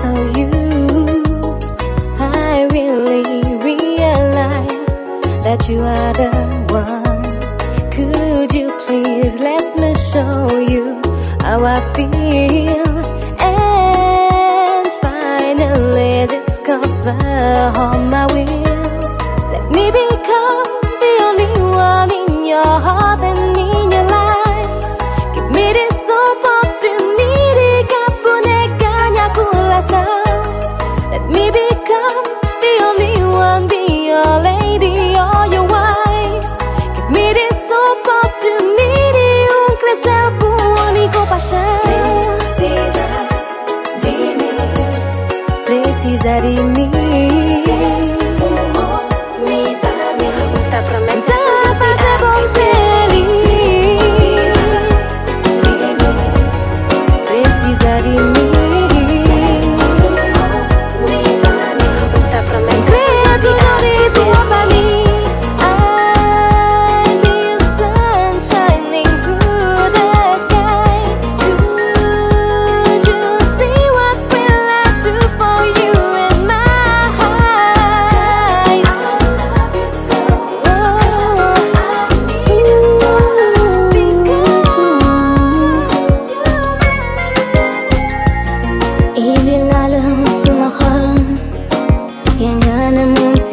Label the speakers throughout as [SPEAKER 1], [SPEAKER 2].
[SPEAKER 1] saw you, I really realize that you are the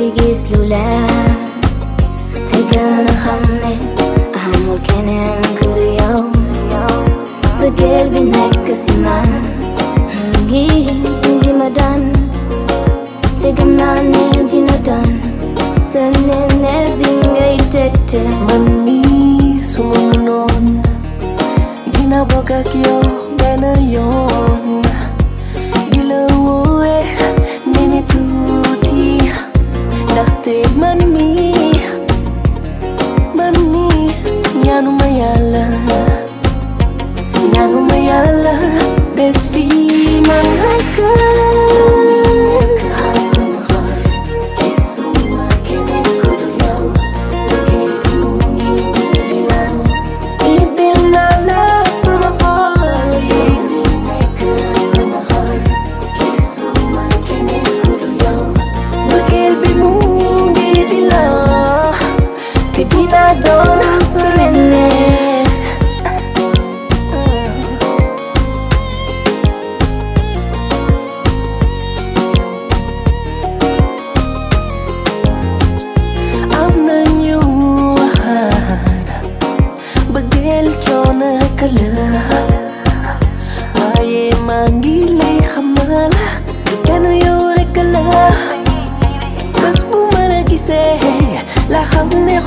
[SPEAKER 2] بيجيز لولا تقل نخمن أعمل كان كل يوم بقلبي نكس ما نجي نجي مدان تقمنا نجي ندان سنن بينجي تتت
[SPEAKER 3] مني سمنون جينا بوكاكيو بنا يوم Yalla, yalla, best know my girl.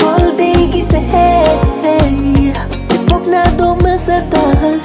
[SPEAKER 3] all day kiss hey, hey. Pok na do masataas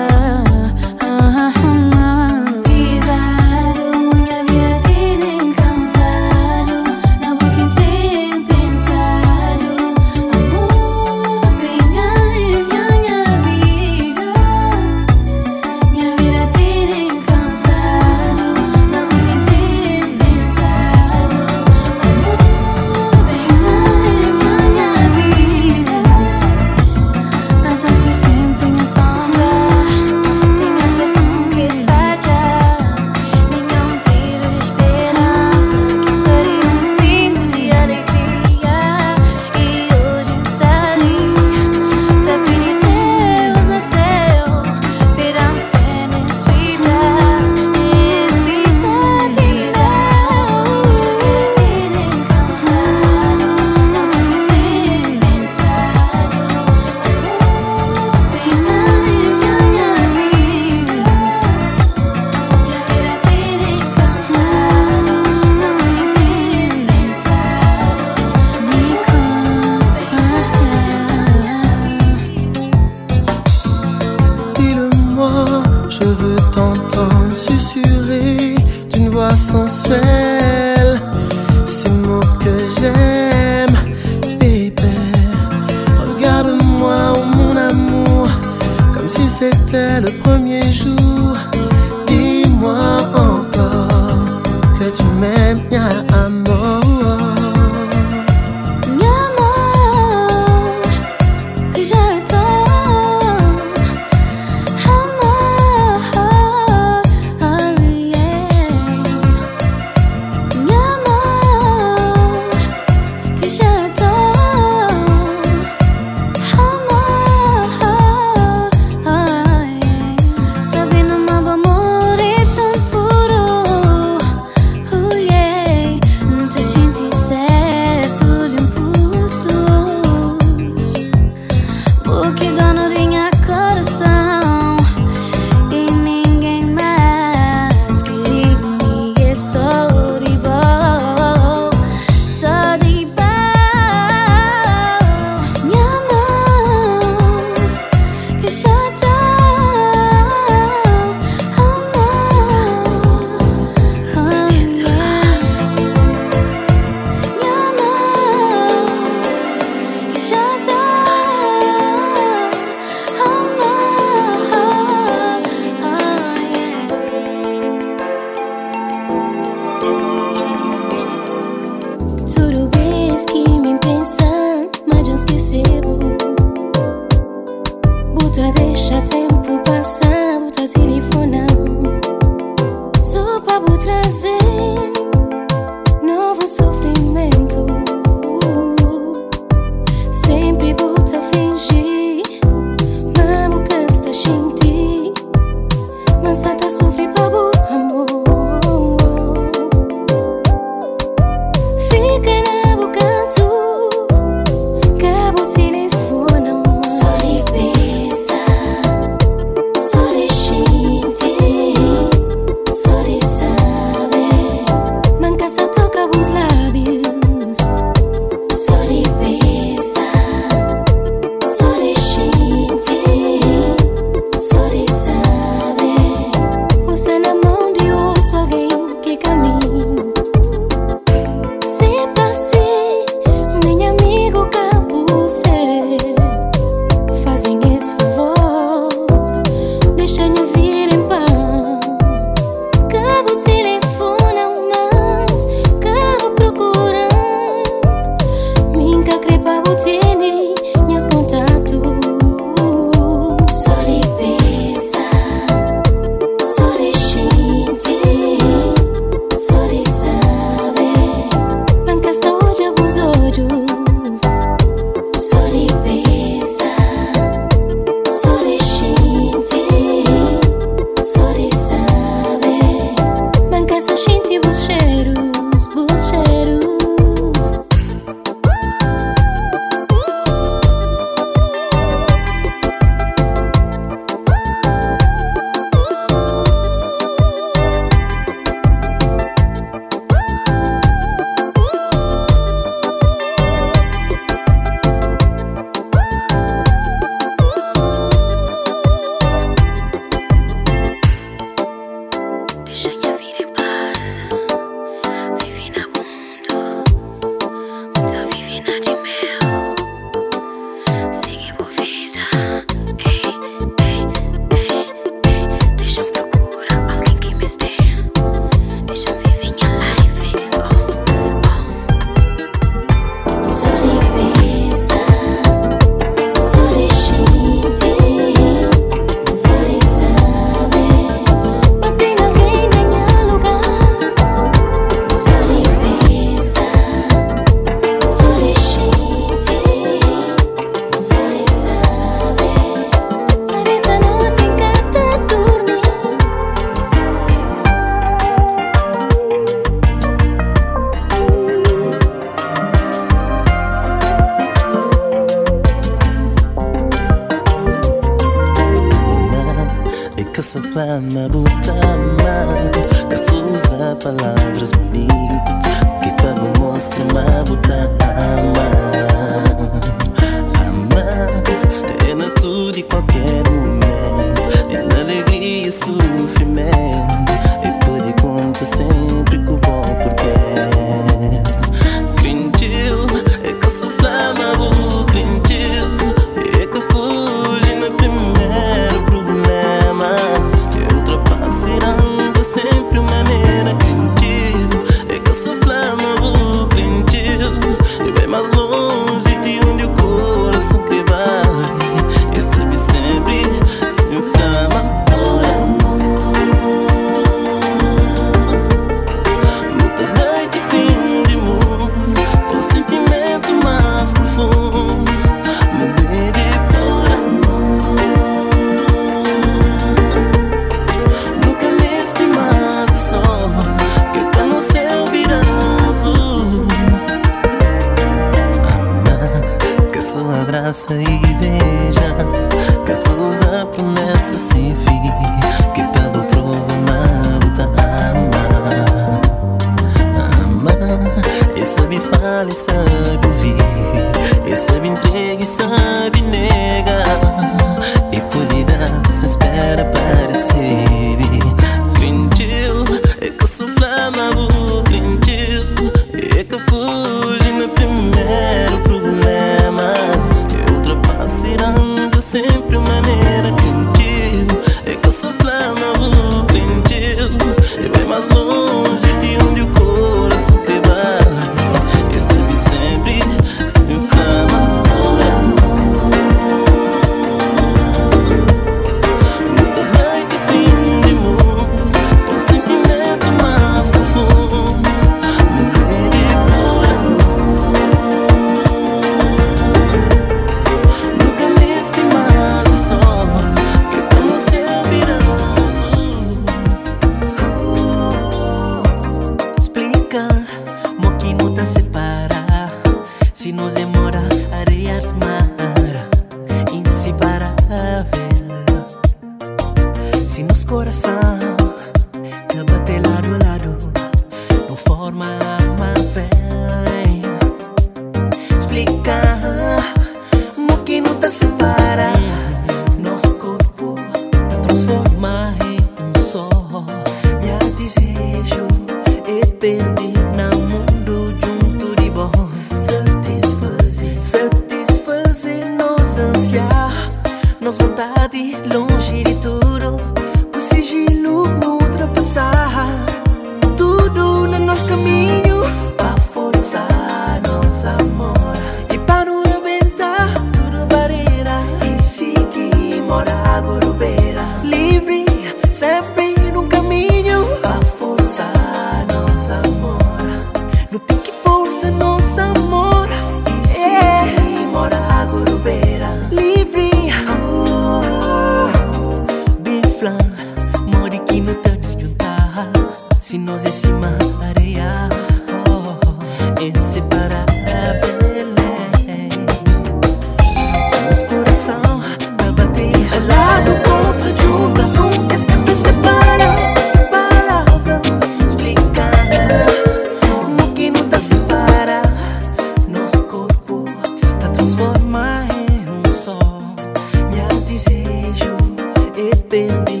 [SPEAKER 3] baby.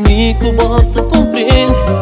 [SPEAKER 4] lumii cu to cuprind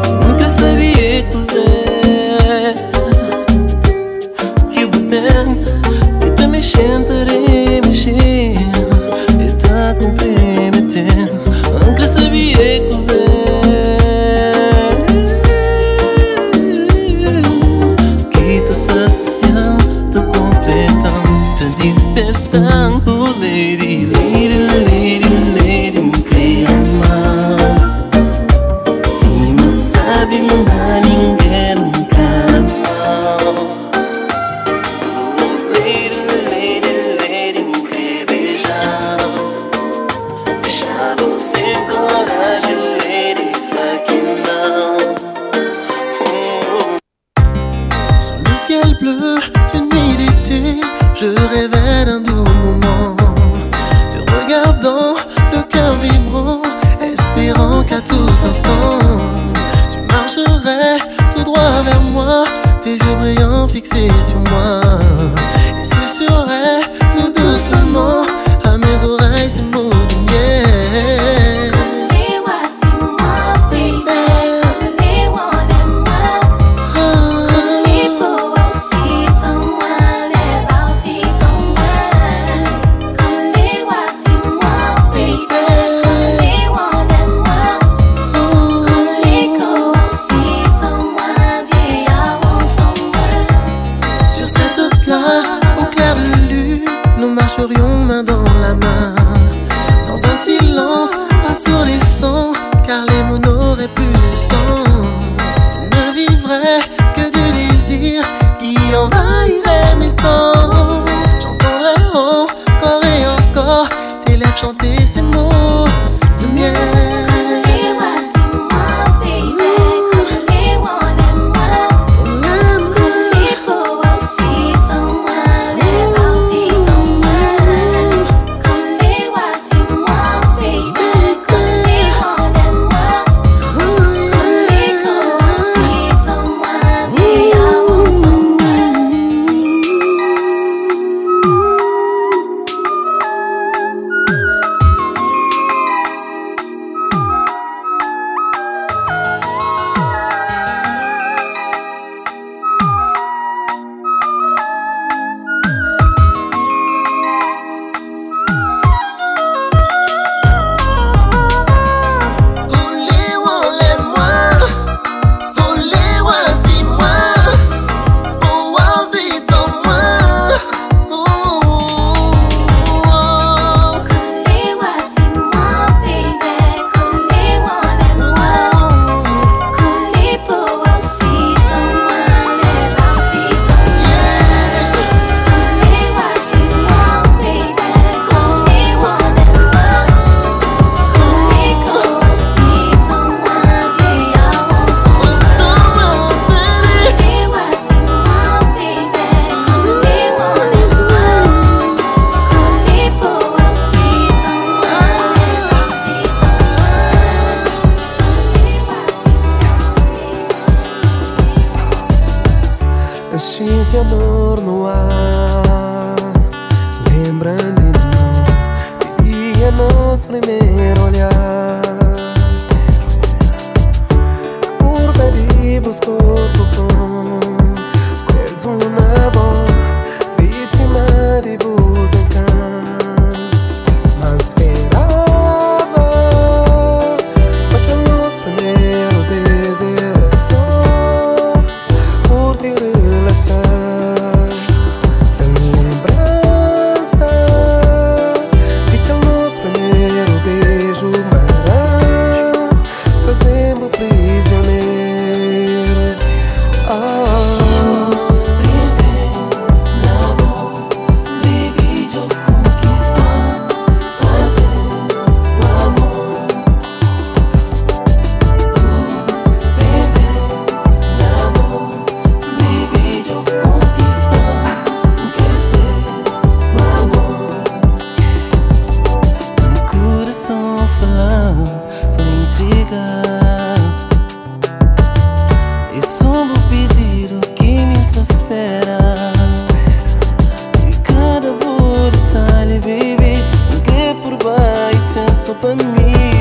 [SPEAKER 4] up upon me.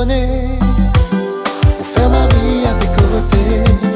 [SPEAKER 5] donner pour faire ma vie à tes côtés.